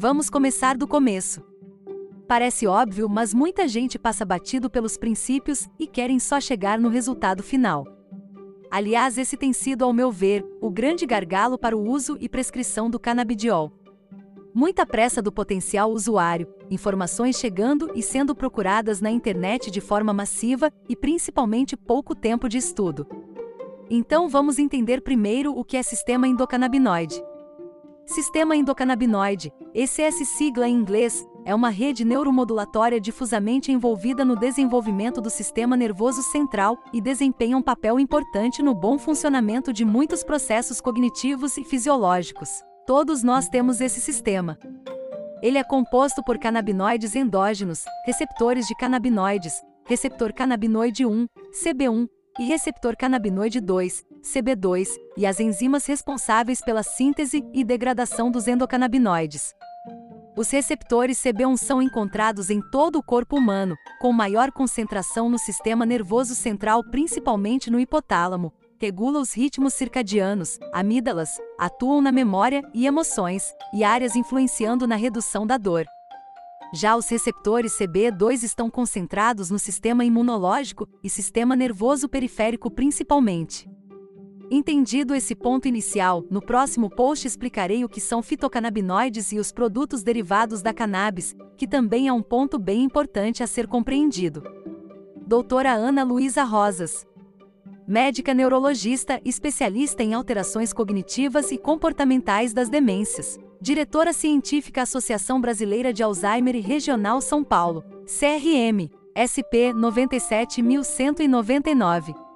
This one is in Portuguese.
Vamos começar do começo. Parece óbvio, mas muita gente passa batido pelos princípios e querem só chegar no resultado final. Aliás, esse tem sido, ao meu ver, o grande gargalo para o uso e prescrição do canabidiol. Muita pressa do potencial usuário, informações chegando e sendo procuradas na internet de forma massiva e principalmente pouco tempo de estudo. Então vamos entender primeiro o que é sistema endocannabinoide. Sistema endocannabinoide, essa sigla em inglês, é uma rede neuromodulatória difusamente envolvida no desenvolvimento do sistema nervoso central e desempenha um papel importante no bom funcionamento de muitos processos cognitivos e fisiológicos. Todos nós temos esse sistema. Ele é composto por canabinoides endógenos, receptores de canabinoides, receptor canabinoide 1, CB1, e receptor canabinoide 2, CB2, e as enzimas responsáveis pela síntese e degradação dos endocannabinoides. Os receptores CB1 são encontrados em todo o corpo humano, com maior concentração no sistema nervoso central, principalmente no hipotálamo. Regula os ritmos circadianos, amígdalas, atuam na memória e emoções, e áreas influenciando na redução da dor. Já os receptores CB2 estão concentrados no sistema imunológico e sistema nervoso periférico principalmente. Entendido esse ponto inicial, no próximo post explicarei o que são fitocannabinoides e os produtos derivados da cannabis, que também é um ponto bem importante a ser compreendido. Doutora Ana Luísa Rosas. Médica neurologista, especialista em alterações cognitivas e comportamentais das demências diretora científica Associação Brasileira de Alzheimer e Regional São Paulo, CRM, SP 97199.